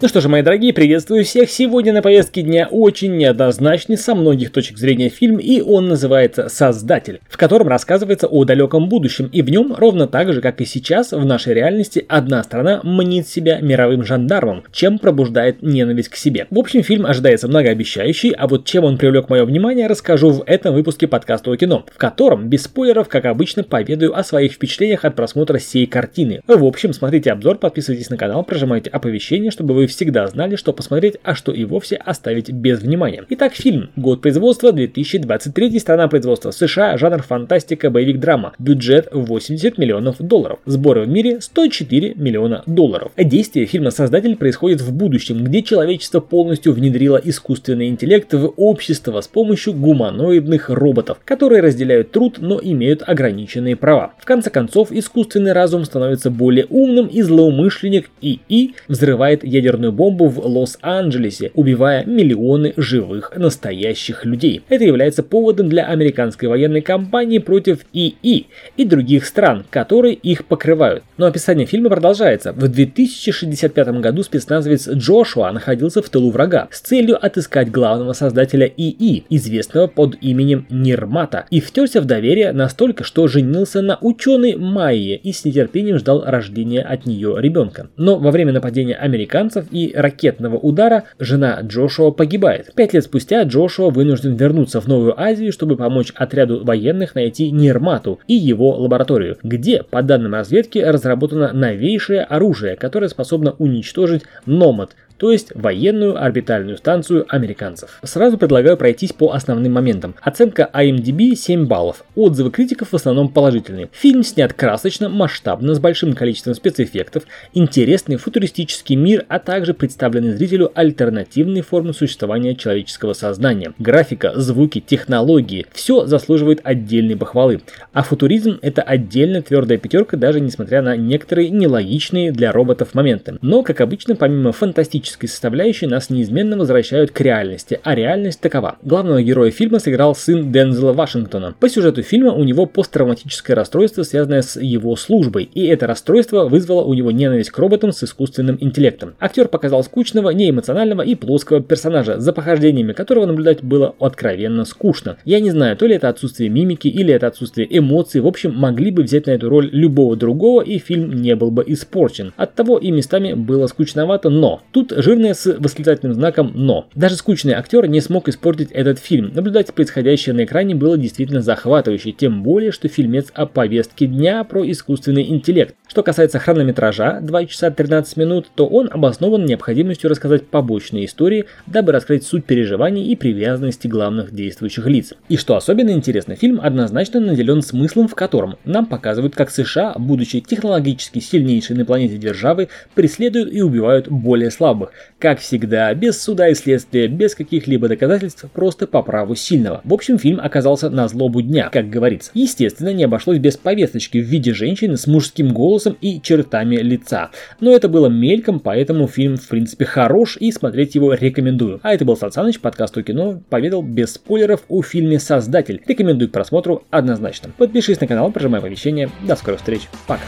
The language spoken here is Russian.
Ну что же, мои дорогие, приветствую всех. Сегодня на повестке дня очень неоднозначный со многих точек зрения фильм, и он называется «Создатель», в котором рассказывается о далеком будущем, и в нем, ровно так же, как и сейчас, в нашей реальности, одна страна мнит себя мировым жандармом, чем пробуждает ненависть к себе. В общем, фильм ожидается многообещающий, а вот чем он привлек мое внимание, расскажу в этом выпуске подкаста о кино, в котором, без спойлеров, как обычно, поведаю о своих впечатлениях от просмотра всей картины. В общем, смотрите обзор, подписывайтесь на канал, прожимайте оповещения, чтобы вы всегда знали, что посмотреть, а что и вовсе оставить без внимания. Итак, фильм. Год производства 2023, страна производства США, жанр фантастика, боевик, драма. Бюджет 80 миллионов долларов. Сборы в мире 104 миллиона долларов. Действие фильма «Создатель» происходит в будущем, где человечество полностью внедрило искусственный интеллект в общество с помощью гуманоидных роботов, которые разделяют труд, но имеют ограниченные права. В конце концов, искусственный разум становится более умным и злоумышленник ИИ взрывает ядерную ядерную бомбу в Лос-Анджелесе, убивая миллионы живых настоящих людей. Это является поводом для американской военной кампании против ИИ и других стран, которые их покрывают. Но описание фильма продолжается. В 2065 году спецназовец Джошуа находился в тылу врага с целью отыскать главного создателя ИИ, известного под именем Нирмата, и втерся в доверие настолько, что женился на ученой Майе и с нетерпением ждал рождения от нее ребенка. Но во время нападения американцев и ракетного удара жена Джошуа погибает. Пять лет спустя Джошуа вынужден вернуться в Новую Азию, чтобы помочь отряду военных найти Нирмату и его лабораторию, где, по данным разведки, разработано новейшее оружие, которое способно уничтожить Номад, то есть военную орбитальную станцию американцев. Сразу предлагаю пройтись по основным моментам. Оценка IMDb 7 баллов. Отзывы критиков в основном положительные. Фильм снят красочно, масштабно, с большим количеством спецэффектов, интересный футуристический мир, а также представлены зрителю альтернативные формы существования человеческого сознания. Графика, звуки, технологии – все заслуживает отдельной похвалы. А футуризм – это отдельная твердая пятерка, даже несмотря на некоторые нелогичные для роботов моменты. Но, как обычно, помимо фантастических мифической составляющей нас неизменно возвращают к реальности, а реальность такова. Главного героя фильма сыграл сын Дензела Вашингтона. По сюжету фильма у него посттравматическое расстройство, связанное с его службой, и это расстройство вызвало у него ненависть к роботам с искусственным интеллектом. Актер показал скучного, неэмоционального и плоского персонажа, за похождениями которого наблюдать было откровенно скучно. Я не знаю, то ли это отсутствие мимики или это отсутствие эмоций, в общем, могли бы взять на эту роль любого другого, и фильм не был бы испорчен. Оттого и местами было скучновато, но тут жирное с восклицательным знаком «но». Даже скучный актер не смог испортить этот фильм. Наблюдать происходящее на экране было действительно захватывающе, тем более, что фильмец о повестке дня про искусственный интеллект. Что касается хронометража 2 часа 13 минут, то он обоснован необходимостью рассказать побочные истории, дабы раскрыть суть переживаний и привязанности главных действующих лиц. И что особенно интересно, фильм однозначно наделен смыслом, в котором нам показывают, как США, будучи технологически сильнейшей на планете державы, преследуют и убивают более слабых. Как всегда, без суда и следствия, без каких-либо доказательств, просто по праву сильного. В общем, фильм оказался на злобу дня, как говорится. Естественно, не обошлось без повесточки в виде женщины с мужским голосом голосом и чертами лица. Но это было мельком, поэтому фильм в принципе хорош и смотреть его рекомендую. А это был Сансаныч, подкаст о кино, поведал без спойлеров о фильме «Создатель». Рекомендую к просмотру однозначно. Подпишись на канал, прожимай оповещения. До скорых встреч. Пока.